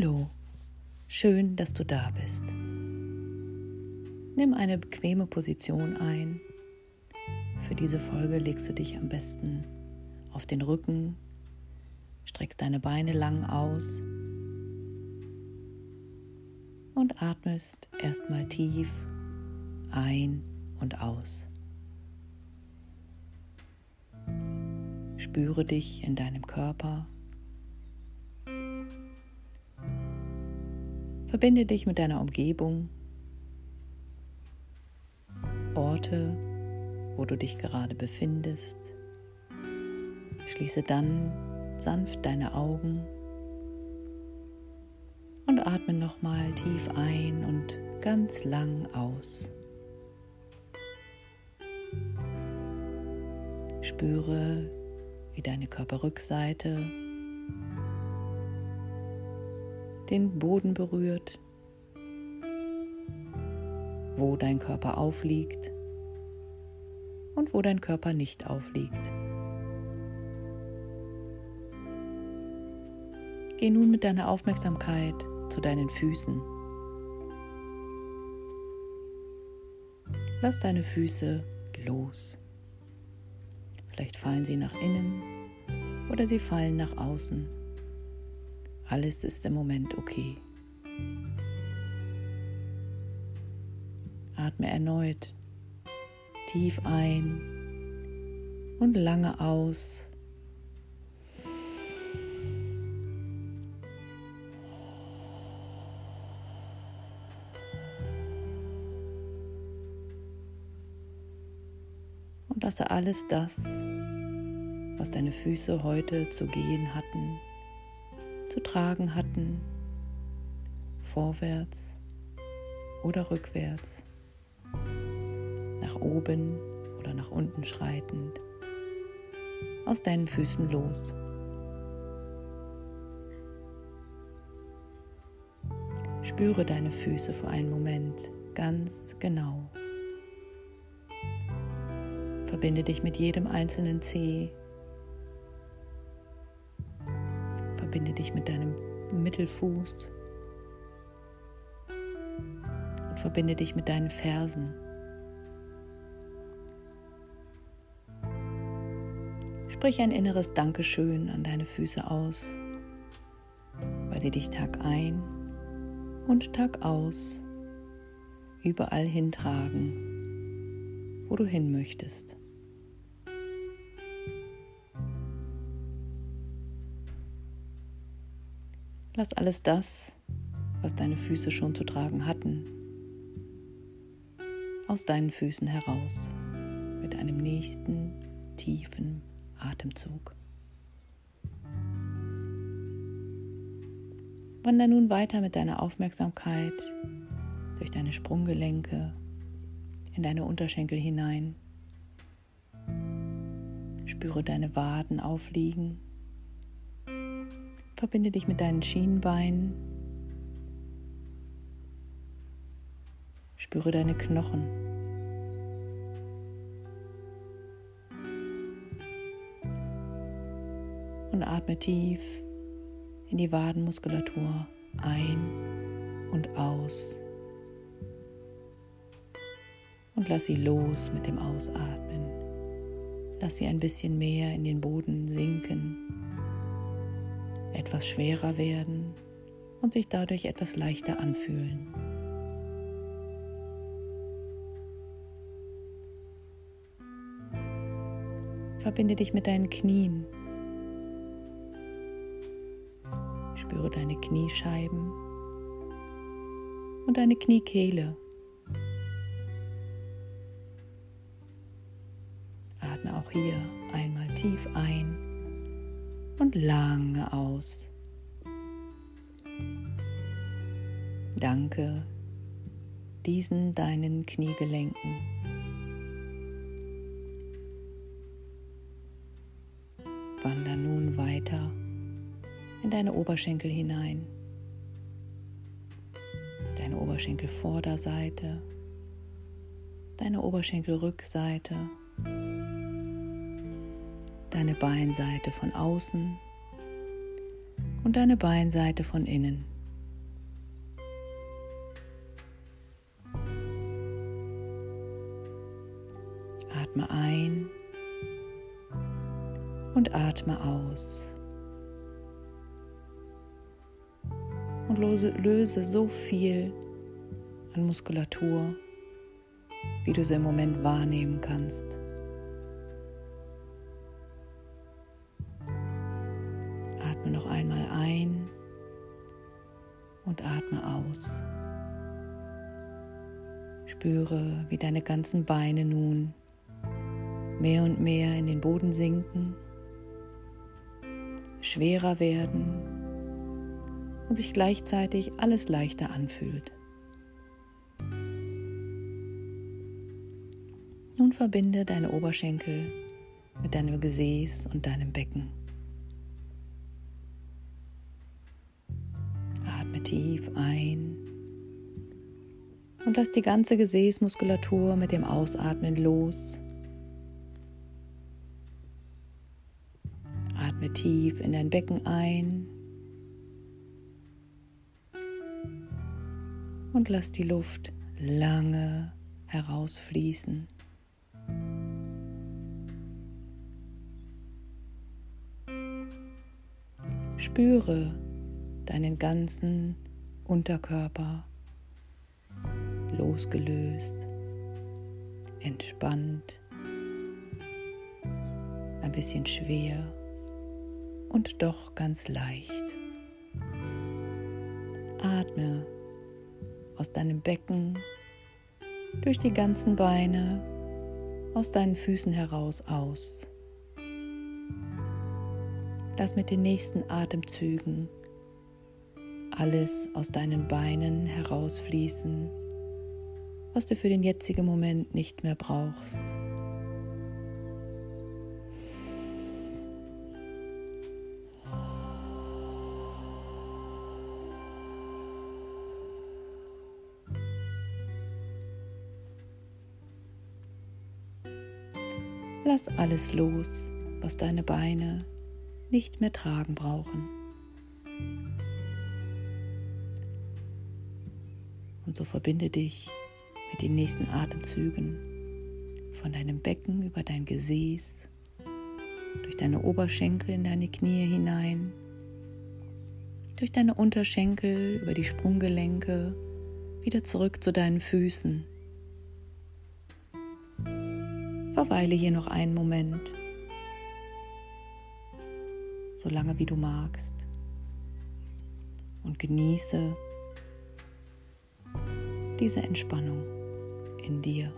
Hallo, schön, dass du da bist. Nimm eine bequeme Position ein. Für diese Folge legst du dich am besten auf den Rücken, streckst deine Beine lang aus und atmest erstmal tief ein und aus. Spüre dich in deinem Körper. Verbinde dich mit deiner Umgebung, Orte, wo du dich gerade befindest. Schließe dann sanft deine Augen und atme nochmal tief ein und ganz lang aus. Spüre, wie deine Körperrückseite den Boden berührt, wo dein Körper aufliegt und wo dein Körper nicht aufliegt. Geh nun mit deiner Aufmerksamkeit zu deinen Füßen. Lass deine Füße los. Vielleicht fallen sie nach innen oder sie fallen nach außen. Alles ist im Moment okay. Atme erneut tief ein und lange aus. Und lasse alles das, was deine Füße heute zu gehen hatten, zu tragen hatten, vorwärts oder rückwärts, nach oben oder nach unten schreitend, aus deinen Füßen los. Spüre deine Füße für einen Moment ganz genau. Verbinde dich mit jedem einzelnen Zeh Verbinde dich mit deinem Mittelfuß und verbinde dich mit deinen Fersen. Sprich ein inneres Dankeschön an deine Füße aus, weil sie dich Tag ein und Tag aus überall hintragen, wo du hin möchtest. Lass alles das, was deine Füße schon zu tragen hatten, aus deinen Füßen heraus mit einem nächsten tiefen Atemzug. Wander nun weiter mit deiner Aufmerksamkeit durch deine Sprunggelenke in deine Unterschenkel hinein. Spüre deine Waden aufliegen Verbinde dich mit deinen Schienbeinen. Spüre deine Knochen. Und atme tief in die Wadenmuskulatur ein und aus. Und lass sie los mit dem Ausatmen. Lass sie ein bisschen mehr in den Boden sinken etwas schwerer werden und sich dadurch etwas leichter anfühlen. Verbinde dich mit deinen Knien. Spüre deine Kniescheiben und deine Kniekehle. Atme auch hier einmal tief ein und lange aus. Danke diesen deinen Kniegelenken. Wander nun weiter in deine Oberschenkel hinein. Deine Oberschenkelvorderseite, deine Oberschenkelrückseite deine Beinseite von außen und deine Beinseite von innen. Atme ein und atme aus. Und lose, löse so viel an Muskulatur, wie du sie im Moment wahrnehmen kannst. Aus. Spüre, wie deine ganzen Beine nun mehr und mehr in den Boden sinken, schwerer werden und sich gleichzeitig alles leichter anfühlt. Nun verbinde deine Oberschenkel mit deinem Gesäß und deinem Becken. Ein und lass die ganze Gesäßmuskulatur mit dem Ausatmen los. Atme tief in dein Becken ein und lass die Luft lange herausfließen. Spüre deinen ganzen Unterkörper losgelöst, entspannt, ein bisschen schwer und doch ganz leicht. Atme aus deinem Becken, durch die ganzen Beine, aus deinen Füßen heraus aus. Lass mit den nächsten Atemzügen alles aus deinen Beinen herausfließen, was du für den jetzigen Moment nicht mehr brauchst. Lass alles los, was deine Beine nicht mehr tragen brauchen. Und so verbinde dich mit den nächsten Atemzügen von deinem Becken über dein Gesäß, durch deine Oberschenkel in deine Knie hinein, durch deine Unterschenkel über die Sprunggelenke wieder zurück zu deinen Füßen. Verweile hier noch einen Moment so lange wie du magst. Und genieße diese Entspannung in dir.